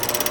you